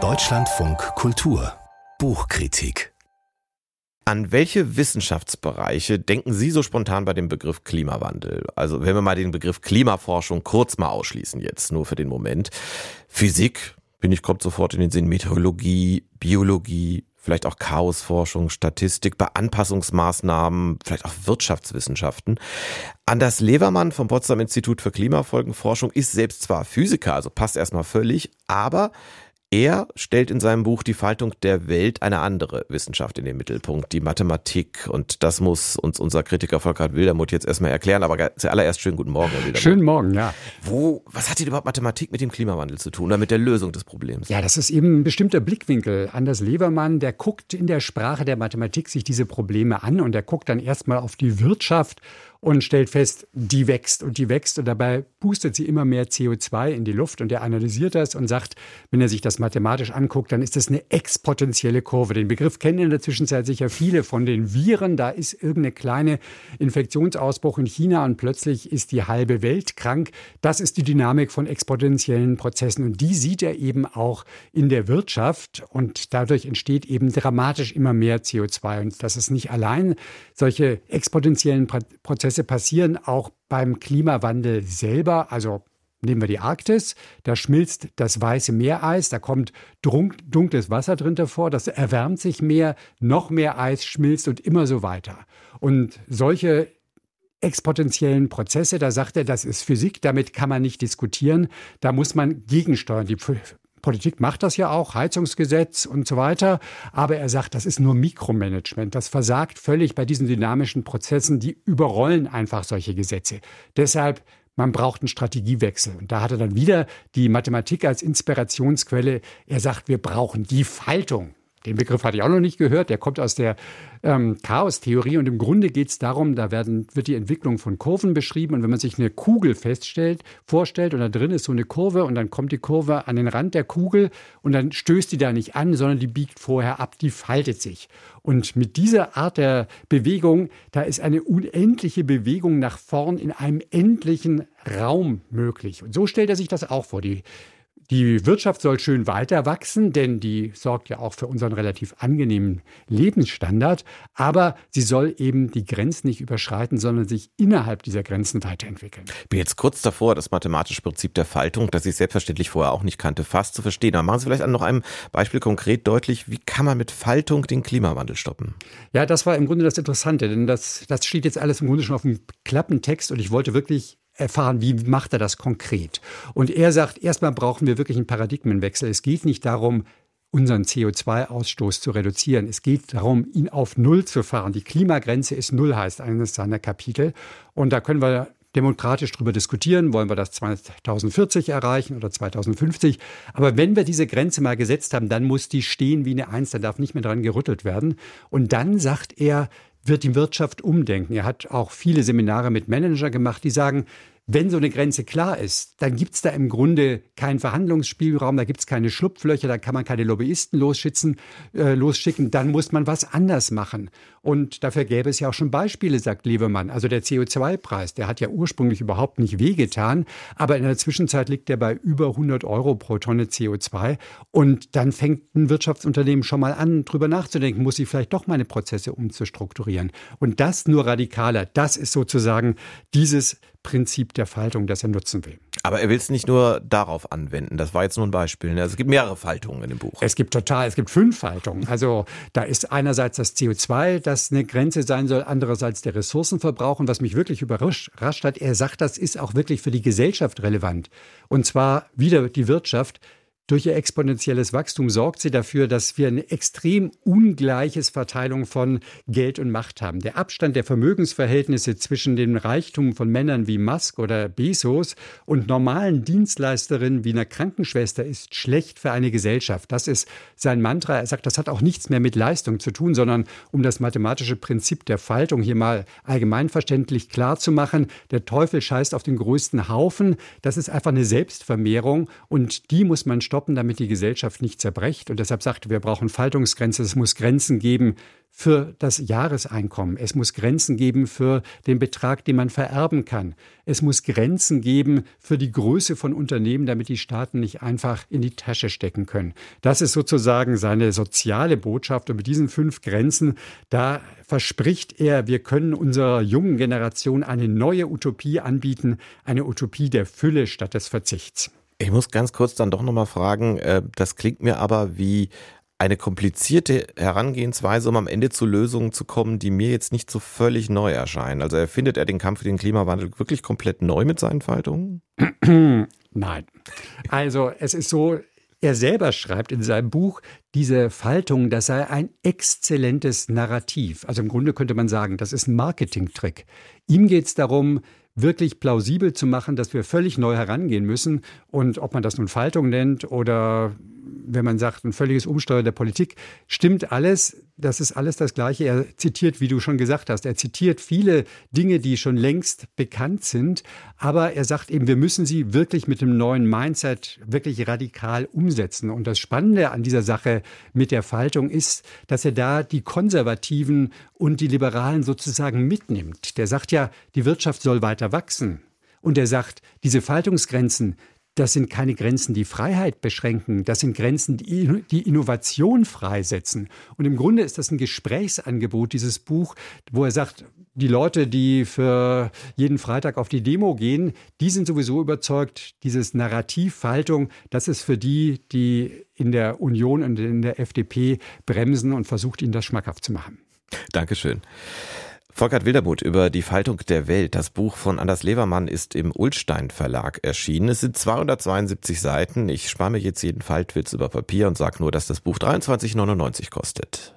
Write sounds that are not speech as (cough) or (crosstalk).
Deutschlandfunk Kultur Buchkritik an welche Wissenschaftsbereiche denken Sie so spontan bei dem Begriff Klimawandel? Also wenn wir mal den Begriff Klimaforschung kurz mal ausschließen jetzt, nur für den Moment. Physik, bin ich, kommt sofort in den Sinn, Meteorologie, Biologie, vielleicht auch Chaosforschung, Statistik, bei Anpassungsmaßnahmen, vielleicht auch Wirtschaftswissenschaften. Anders Levermann vom Potsdam Institut für Klimafolgenforschung ist selbst zwar Physiker, also passt erstmal völlig, aber er stellt in seinem Buch Die Faltung der Welt eine andere Wissenschaft in den Mittelpunkt, die Mathematik. Und das muss uns unser Kritiker Volker Wildermuth jetzt erstmal erklären. Aber zuallererst schönen guten Morgen, Herr Wildermuth. Schönen Morgen, ja. Wo, was hat denn überhaupt Mathematik mit dem Klimawandel zu tun oder mit der Lösung des Problems? Ja, das ist eben ein bestimmter Blickwinkel. Anders Levermann, der guckt in der Sprache der Mathematik sich diese Probleme an und der guckt dann erstmal auf die Wirtschaft und stellt fest, die wächst und die wächst und dabei pustet sie immer mehr CO2 in die Luft und er analysiert das und sagt, wenn er sich das mathematisch anguckt, dann ist das eine exponentielle Kurve. Den Begriff kennen in der Zwischenzeit sicher viele von den Viren. Da ist irgendeine kleine Infektionsausbruch in China und plötzlich ist die halbe Welt krank. Das ist die Dynamik von exponentiellen Prozessen und die sieht er eben auch in der Wirtschaft und dadurch entsteht eben dramatisch immer mehr CO2 und das ist nicht allein solche exponentiellen Prozesse Prozesse passieren auch beim Klimawandel selber. Also nehmen wir die Arktis, da schmilzt das weiße Meereis, da kommt dunkles Wasser drin davor, das erwärmt sich mehr, noch mehr Eis schmilzt und immer so weiter. Und solche exponentiellen Prozesse, da sagt er, das ist Physik, damit kann man nicht diskutieren, da muss man gegensteuern. Die Politik macht das ja auch, Heizungsgesetz und so weiter. Aber er sagt, das ist nur Mikromanagement. Das versagt völlig bei diesen dynamischen Prozessen. Die überrollen einfach solche Gesetze. Deshalb man braucht einen Strategiewechsel. Und da hat er dann wieder die Mathematik als Inspirationsquelle. Er sagt, wir brauchen die Faltung. Den Begriff hatte ich auch noch nicht gehört. Der kommt aus der ähm, Chaostheorie. Und im Grunde geht es darum, da werden, wird die Entwicklung von Kurven beschrieben. Und wenn man sich eine Kugel feststellt, vorstellt und da drin ist so eine Kurve und dann kommt die Kurve an den Rand der Kugel und dann stößt die da nicht an, sondern die biegt vorher ab, die faltet sich. Und mit dieser Art der Bewegung, da ist eine unendliche Bewegung nach vorn in einem endlichen Raum möglich. Und so stellt er sich das auch vor. Die die Wirtschaft soll schön weiter wachsen, denn die sorgt ja auch für unseren relativ angenehmen Lebensstandard. Aber sie soll eben die Grenzen nicht überschreiten, sondern sich innerhalb dieser Grenzen weiterentwickeln. Ich bin jetzt kurz davor, das mathematische Prinzip der Faltung, das ich selbstverständlich vorher auch nicht kannte, fast zu verstehen. Aber machen Sie vielleicht an noch einem Beispiel konkret deutlich, wie kann man mit Faltung den Klimawandel stoppen? Ja, das war im Grunde das Interessante, denn das, das steht jetzt alles im Grunde schon auf dem Klappentext und ich wollte wirklich erfahren, wie macht er das konkret. Und er sagt, erstmal brauchen wir wirklich einen Paradigmenwechsel. Es geht nicht darum, unseren CO2-Ausstoß zu reduzieren. Es geht darum, ihn auf Null zu fahren. Die Klimagrenze ist Null, heißt eines seiner Kapitel. Und da können wir demokratisch darüber diskutieren, wollen wir das 2040 erreichen oder 2050. Aber wenn wir diese Grenze mal gesetzt haben, dann muss die stehen wie eine Eins, dann darf nicht mehr dran gerüttelt werden. Und dann sagt er, wird die Wirtschaft umdenken. Er hat auch viele Seminare mit Managern gemacht, die sagen, wenn so eine Grenze klar ist, dann gibt es da im Grunde keinen Verhandlungsspielraum, da gibt es keine Schlupflöcher, da kann man keine Lobbyisten losschicken, äh, losschicken, dann muss man was anders machen. Und dafür gäbe es ja auch schon Beispiele, sagt Lebemann. Also der CO2-Preis, der hat ja ursprünglich überhaupt nicht wehgetan, aber in der Zwischenzeit liegt der bei über 100 Euro pro Tonne CO2. Und dann fängt ein Wirtschaftsunternehmen schon mal an, drüber nachzudenken, muss ich vielleicht doch meine Prozesse umzustrukturieren. Und das nur radikaler, das ist sozusagen dieses Prinzip der Faltung, das er nutzen will. Aber er will es nicht nur darauf anwenden. Das war jetzt nur ein Beispiel. Ne? Also es gibt mehrere Faltungen in dem Buch. Es gibt total, es gibt fünf Faltungen. Also da ist einerseits das CO2, das eine Grenze sein soll, andererseits der Ressourcenverbrauch. Und was mich wirklich überrascht hat, er sagt, das ist auch wirklich für die Gesellschaft relevant. Und zwar wieder die Wirtschaft. Durch ihr exponentielles Wachstum sorgt sie dafür, dass wir eine extrem ungleiches Verteilung von Geld und Macht haben. Der Abstand der Vermögensverhältnisse zwischen dem Reichtum von Männern wie Musk oder Bezos und normalen Dienstleisterinnen wie einer Krankenschwester ist schlecht für eine Gesellschaft. Das ist sein Mantra. Er sagt, das hat auch nichts mehr mit Leistung zu tun, sondern um das mathematische Prinzip der Faltung hier mal allgemeinverständlich klar zu machen. Der Teufel scheißt auf den größten Haufen. Das ist einfach eine Selbstvermehrung und die muss man stoppen stoppen, damit die Gesellschaft nicht zerbrecht. Und deshalb sagte, wir brauchen Faltungsgrenzen. Es muss Grenzen geben für das Jahreseinkommen. Es muss Grenzen geben für den Betrag, den man vererben kann. Es muss Grenzen geben für die Größe von Unternehmen, damit die Staaten nicht einfach in die Tasche stecken können. Das ist sozusagen seine soziale Botschaft. Und mit diesen fünf Grenzen, da verspricht er, wir können unserer jungen Generation eine neue Utopie anbieten, eine Utopie der Fülle statt des Verzichts. Ich muss ganz kurz dann doch nochmal fragen, äh, das klingt mir aber wie eine komplizierte Herangehensweise, um am Ende zu Lösungen zu kommen, die mir jetzt nicht so völlig neu erscheinen. Also erfindet er den Kampf gegen den Klimawandel wirklich komplett neu mit seinen Faltungen? (clears throat) Nein. Also es ist so, er selber schreibt in seinem Buch, diese Faltung, das sei ein exzellentes Narrativ. Also im Grunde könnte man sagen, das ist ein Marketingtrick. Ihm geht es darum, wirklich plausibel zu machen, dass wir völlig neu herangehen müssen. Und ob man das nun Faltung nennt oder wenn man sagt, ein völliges Umsteuern der Politik, stimmt alles. Das ist alles das Gleiche. Er zitiert, wie du schon gesagt hast, er zitiert viele Dinge, die schon längst bekannt sind. Aber er sagt eben, wir müssen sie wirklich mit dem neuen Mindset wirklich radikal umsetzen. Und das Spannende an dieser Sache mit der Faltung ist, dass er da die Konservativen und die Liberalen sozusagen mitnimmt. Der sagt ja, die Wirtschaft soll weiter wachsen. Und er sagt, diese Faltungsgrenzen, das sind keine Grenzen, die Freiheit beschränken. Das sind Grenzen, die, die Innovation freisetzen. Und im Grunde ist das ein Gesprächsangebot, dieses Buch, wo er sagt, die Leute, die für jeden Freitag auf die Demo gehen, die sind sowieso überzeugt, dieses Narrativhaltung, das ist für die, die in der Union und in der FDP bremsen und versucht, ihnen das schmackhaft zu machen. Dankeschön. Volkert Wildermuth über die Faltung der Welt. Das Buch von Anders Levermann ist im Ulstein Verlag erschienen. Es sind 272 Seiten. Ich spare mir jetzt jeden Faltwitz über Papier und sage nur, dass das Buch 23,99 kostet.